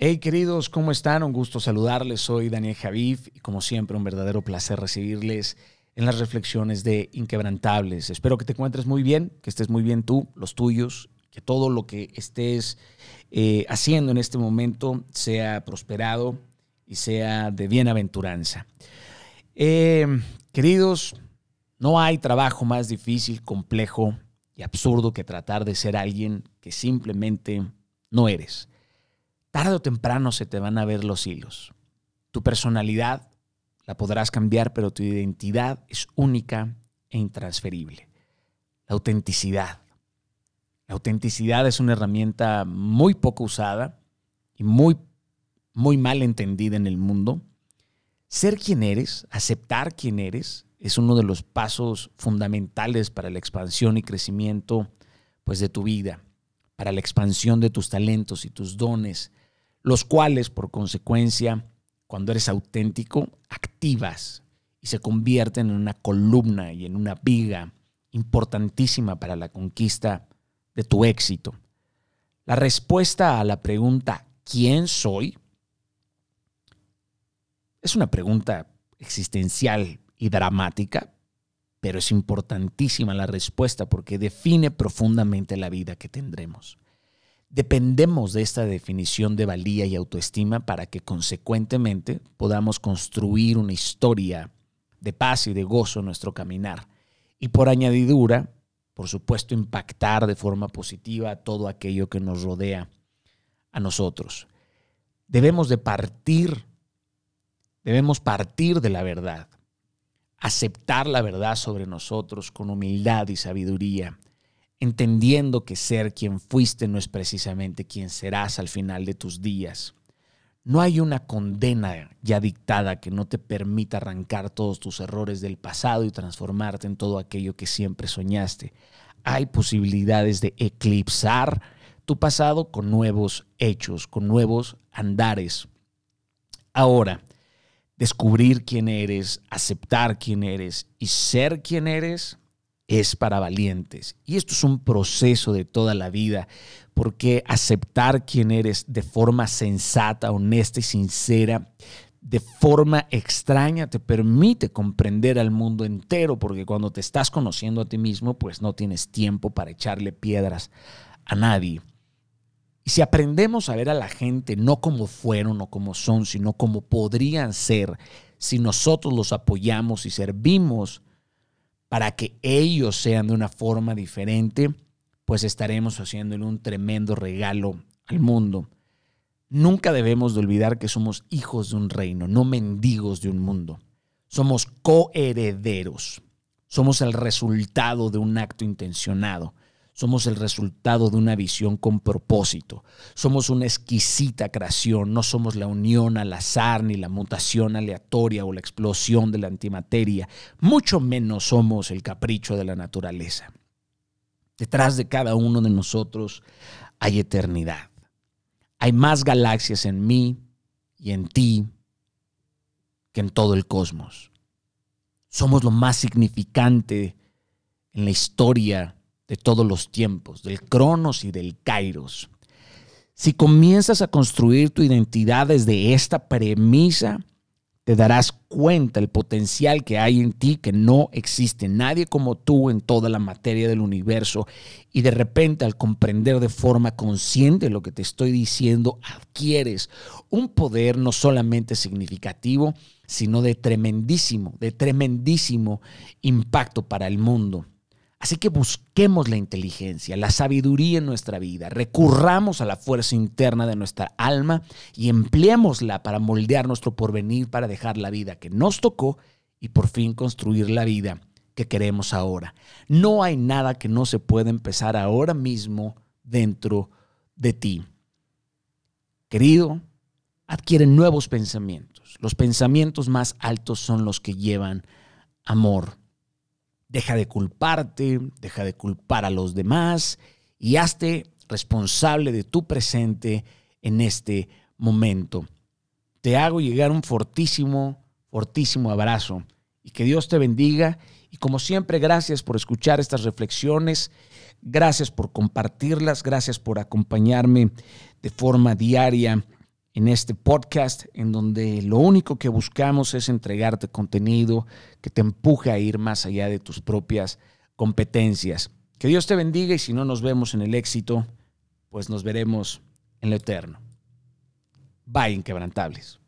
Hey queridos, ¿cómo están? Un gusto saludarles. Soy Daniel Javif y como siempre un verdadero placer recibirles en las reflexiones de Inquebrantables. Espero que te encuentres muy bien, que estés muy bien tú, los tuyos, que todo lo que estés eh, haciendo en este momento sea prosperado y sea de bienaventuranza. Eh, queridos, no hay trabajo más difícil, complejo y absurdo que tratar de ser alguien que simplemente no eres tarde o temprano se te van a ver los hilos. Tu personalidad la podrás cambiar, pero tu identidad es única e intransferible. La autenticidad. La autenticidad es una herramienta muy poco usada y muy, muy mal entendida en el mundo. Ser quien eres, aceptar quién eres, es uno de los pasos fundamentales para la expansión y crecimiento pues, de tu vida, para la expansión de tus talentos y tus dones, los cuales, por consecuencia, cuando eres auténtico, activas y se convierten en una columna y en una viga importantísima para la conquista de tu éxito. La respuesta a la pregunta ¿quién soy? es una pregunta existencial y dramática, pero es importantísima la respuesta porque define profundamente la vida que tendremos. Dependemos de esta definición de valía y autoestima para que consecuentemente podamos construir una historia de paz y de gozo en nuestro caminar. Y por añadidura, por supuesto, impactar de forma positiva todo aquello que nos rodea a nosotros. Debemos de partir, debemos partir de la verdad, aceptar la verdad sobre nosotros con humildad y sabiduría entendiendo que ser quien fuiste no es precisamente quien serás al final de tus días. No hay una condena ya dictada que no te permita arrancar todos tus errores del pasado y transformarte en todo aquello que siempre soñaste. Hay posibilidades de eclipsar tu pasado con nuevos hechos, con nuevos andares. Ahora, descubrir quién eres, aceptar quién eres y ser quién eres es para valientes. Y esto es un proceso de toda la vida, porque aceptar quién eres de forma sensata, honesta y sincera, de forma extraña, te permite comprender al mundo entero, porque cuando te estás conociendo a ti mismo, pues no tienes tiempo para echarle piedras a nadie. Y si aprendemos a ver a la gente no como fueron o como son, sino como podrían ser, si nosotros los apoyamos y servimos, para que ellos sean de una forma diferente, pues estaremos haciéndole un tremendo regalo al mundo. Nunca debemos de olvidar que somos hijos de un reino, no mendigos de un mundo. Somos coherederos. Somos el resultado de un acto intencionado. Somos el resultado de una visión con propósito. Somos una exquisita creación, no somos la unión al azar ni la mutación aleatoria o la explosión de la antimateria, mucho menos somos el capricho de la naturaleza. Detrás de cada uno de nosotros hay eternidad. Hay más galaxias en mí y en ti que en todo el cosmos. Somos lo más significante en la historia de todos los tiempos, del Cronos y del Kairos. Si comienzas a construir tu identidad desde esta premisa, te darás cuenta el potencial que hay en ti, que no existe nadie como tú en toda la materia del universo. Y de repente al comprender de forma consciente lo que te estoy diciendo, adquieres un poder no solamente significativo, sino de tremendísimo, de tremendísimo impacto para el mundo. Así que busquemos la inteligencia, la sabiduría en nuestra vida, recurramos a la fuerza interna de nuestra alma y empleémosla para moldear nuestro porvenir, para dejar la vida que nos tocó y por fin construir la vida que queremos ahora. No hay nada que no se pueda empezar ahora mismo dentro de ti. Querido, adquiere nuevos pensamientos. Los pensamientos más altos son los que llevan amor Deja de culparte, deja de culpar a los demás y hazte responsable de tu presente en este momento. Te hago llegar un fortísimo, fortísimo abrazo y que Dios te bendiga. Y como siempre, gracias por escuchar estas reflexiones, gracias por compartirlas, gracias por acompañarme de forma diaria en este podcast en donde lo único que buscamos es entregarte contenido que te empuje a ir más allá de tus propias competencias. Que Dios te bendiga y si no nos vemos en el éxito, pues nos veremos en lo eterno. Bye, inquebrantables.